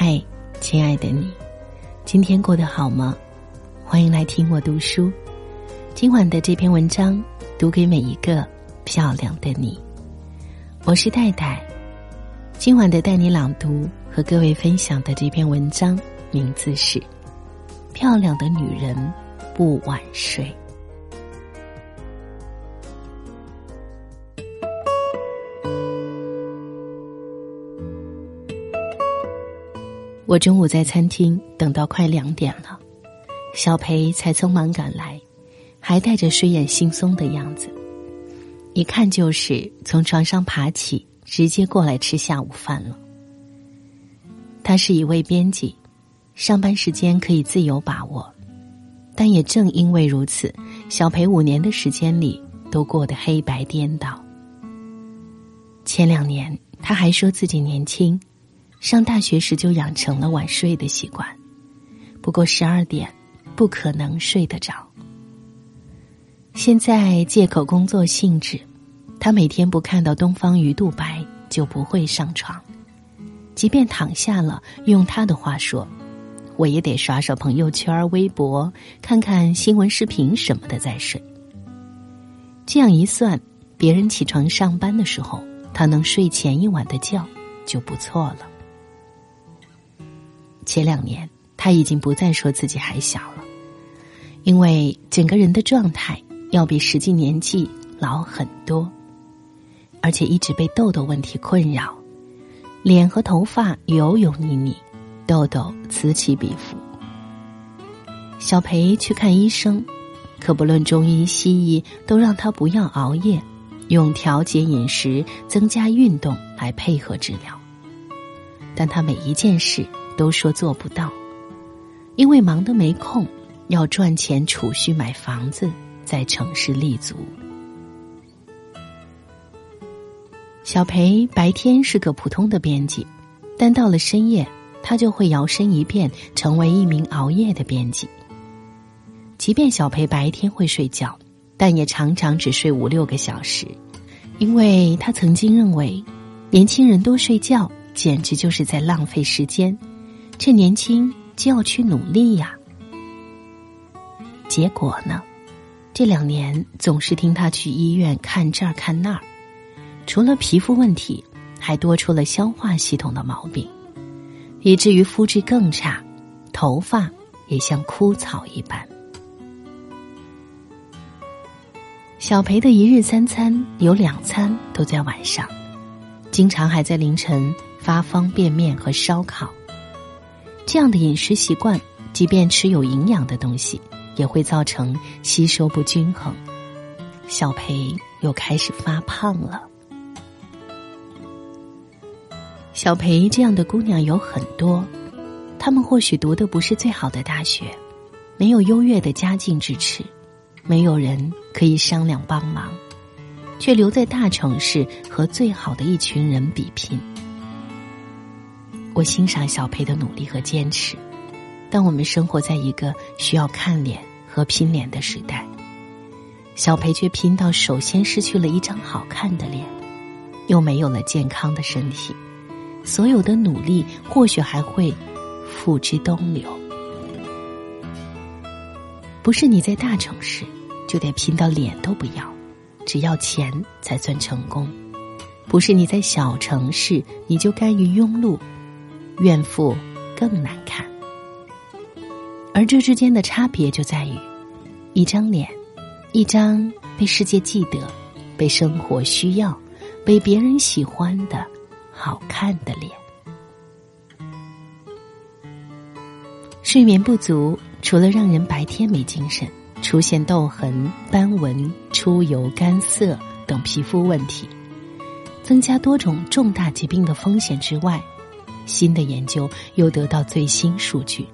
嗨，亲爱的你，今天过得好吗？欢迎来听我读书。今晚的这篇文章读给每一个漂亮的你。我是戴戴。今晚的带你朗读和各位分享的这篇文章名字是《漂亮的女人不晚睡》。我中午在餐厅等到快两点了，小裴才匆忙赶来，还带着睡眼惺忪的样子，一看就是从床上爬起，直接过来吃下午饭了。他是一位编辑，上班时间可以自由把握，但也正因为如此，小裴五年的时间里都过得黑白颠倒。前两年他还说自己年轻。上大学时就养成了晚睡的习惯，不过十二点不可能睡得着。现在借口工作性质，他每天不看到东方鱼肚白就不会上床，即便躺下了，用他的话说，我也得刷刷朋友圈、微博，看看新闻视频什么的再睡。这样一算，别人起床上班的时候，他能睡前一晚的觉就不错了。前两年，他已经不再说自己还小了，因为整个人的状态要比实际年纪老很多，而且一直被痘痘问题困扰，脸和头发油油腻腻，痘痘此起彼伏。小裴去看医生，可不论中医西医，都让他不要熬夜，用调节饮食、增加运动来配合治疗。但他每一件事。都说做不到，因为忙得没空，要赚钱储蓄买房子，在城市立足。小裴白天是个普通的编辑，但到了深夜，他就会摇身一变成为一名熬夜的编辑。即便小裴白天会睡觉，但也常常只睡五六个小时，因为他曾经认为，年轻人多睡觉简直就是在浪费时间。趁年轻就要去努力呀。结果呢，这两年总是听他去医院看这儿看那儿，除了皮肤问题，还多出了消化系统的毛病，以至于肤质更差，头发也像枯草一般。小裴的一日三餐有两餐都在晚上，经常还在凌晨发方便面和烧烤。这样的饮食习惯，即便吃有营养的东西，也会造成吸收不均衡。小裴又开始发胖了。小裴这样的姑娘有很多，她们或许读的不是最好的大学，没有优越的家境支持，没有人可以商量帮忙，却留在大城市和最好的一群人比拼。我欣赏小裴的努力和坚持，但我们生活在一个需要看脸和拼脸的时代，小裴却拼到首先失去了一张好看的脸，又没有了健康的身体，所有的努力或许还会付之东流。不是你在大城市就得拼到脸都不要，只要钱才算成功；不是你在小城市你就甘于庸碌。怨妇更难看，而这之间的差别就在于，一张脸，一张被世界记得、被生活需要、被别人喜欢的好看的脸。睡眠不足，除了让人白天没精神、出现痘痕、斑纹、出油、干涩等皮肤问题，增加多种重大疾病的风险之外。新的研究又得到最新数据，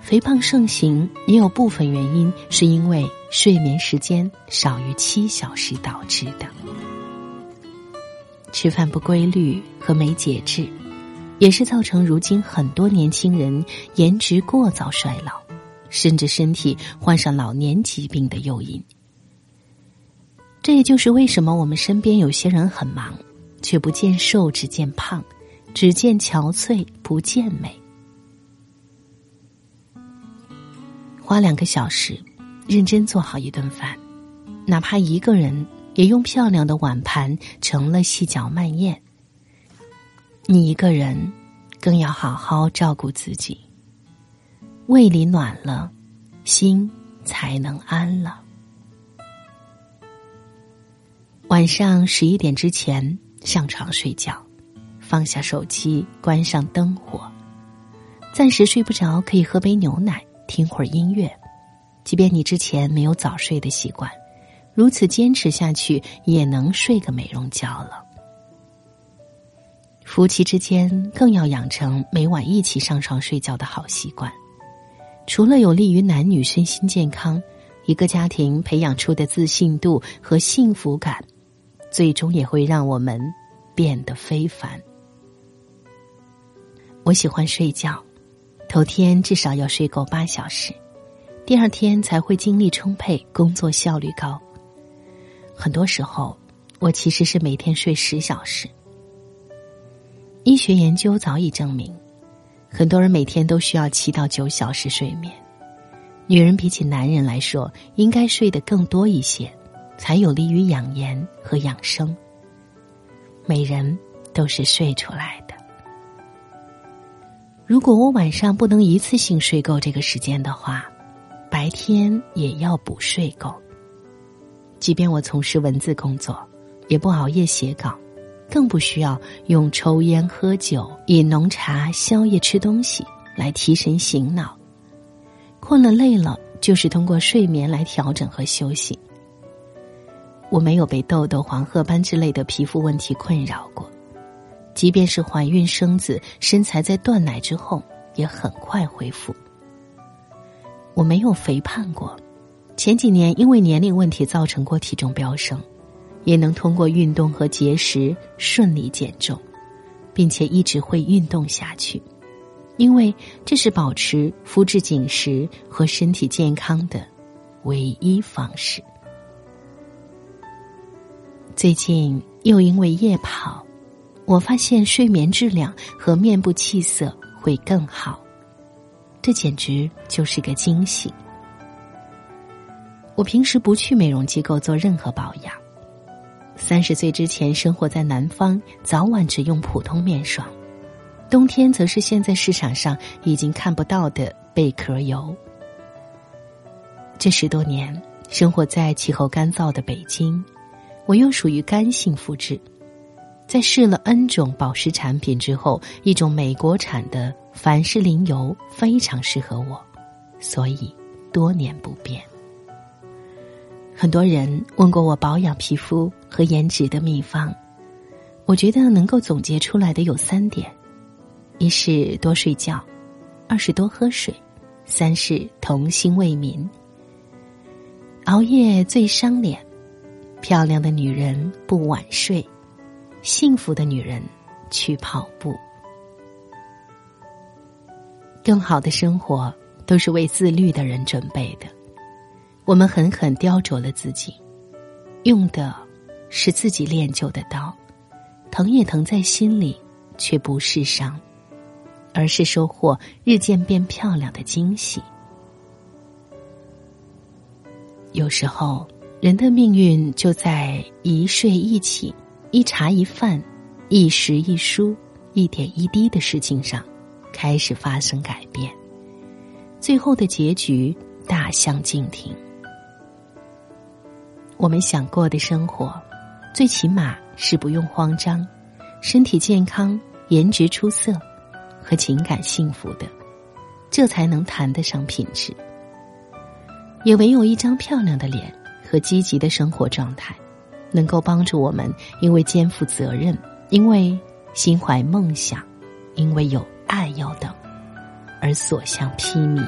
肥胖盛行也有部分原因是因为睡眠时间少于七小时导致的。吃饭不规律和没节制，也是造成如今很多年轻人颜值过早衰老，甚至身体患上老年疾病的诱因。这也就是为什么我们身边有些人很忙，却不见瘦，只见胖。只见憔悴，不见美。花两个小时，认真做好一顿饭，哪怕一个人，也用漂亮的碗盘盛了细嚼慢咽。你一个人，更要好好照顾自己。胃里暖了，心才能安了。晚上十一点之前上床睡觉，放下手机，关上灯火。暂时睡不着，可以喝杯牛奶。听会儿音乐，即便你之前没有早睡的习惯，如此坚持下去，也能睡个美容觉了。夫妻之间更要养成每晚一起上床睡觉的好习惯，除了有利于男女身心健康，一个家庭培养出的自信度和幸福感，最终也会让我们变得非凡。我喜欢睡觉。头天至少要睡够八小时，第二天才会精力充沛，工作效率高。很多时候，我其实是每天睡十小时。医学研究早已证明，很多人每天都需要七到九小时睡眠。女人比起男人来说，应该睡得更多一些，才有利于养颜和养生。每人都是睡出来的。如果我晚上不能一次性睡够这个时间的话，白天也要补睡够。即便我从事文字工作，也不熬夜写稿，更不需要用抽烟、喝酒、饮浓茶、宵夜、吃东西来提神醒脑。困了累了，就是通过睡眠来调整和休息。我没有被痘痘、黄褐斑之类的皮肤问题困扰过。即便是怀孕生子，身材在断奶之后也很快恢复。我没有肥胖过，前几年因为年龄问题造成过体重飙升，也能通过运动和节食顺利减重，并且一直会运动下去，因为这是保持肤质紧实和身体健康的唯一方式。最近又因为夜跑。我发现睡眠质量和面部气色会更好，这简直就是个惊喜。我平时不去美容机构做任何保养，三十岁之前生活在南方，早晚只用普通面霜，冬天则是现在市场上已经看不到的贝壳油。这十多年生活在气候干燥的北京，我又属于干性肤质。在试了 N 种保湿产品之后，一种美国产的凡士林油非常适合我，所以多年不变。很多人问过我保养皮肤和颜值的秘方，我觉得能够总结出来的有三点：一是多睡觉，二是多喝水，三是童心未泯。熬夜最伤脸，漂亮的女人不晚睡。幸福的女人去跑步，更好的生活都是为自律的人准备的。我们狠狠雕琢了自己，用的是自己练就的刀，疼也疼在心里，却不是伤，而是收获日渐变漂亮的惊喜。有时候，人的命运就在一睡一起。一茶一饭，一食一书，一点一滴的事情上，开始发生改变，最后的结局大相径庭。我们想过的生活，最起码是不用慌张，身体健康，颜值出色，和情感幸福的，这才能谈得上品质。也唯有一张漂亮的脸和积极的生活状态。能够帮助我们，因为肩负责任，因为心怀梦想，因为有爱要等，而所向披靡。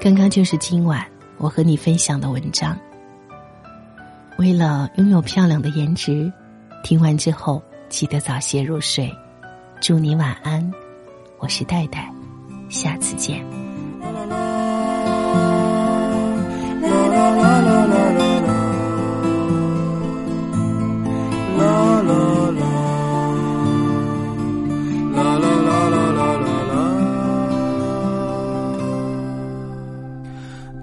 刚刚就是今晚我和你分享的文章。为了拥有漂亮的颜值，听完之后记得早些入睡。祝你晚安，我是戴戴，下次见。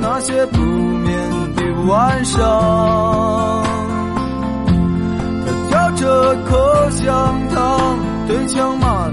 那些不眠的晚上，他嚼着口香糖，对墙漫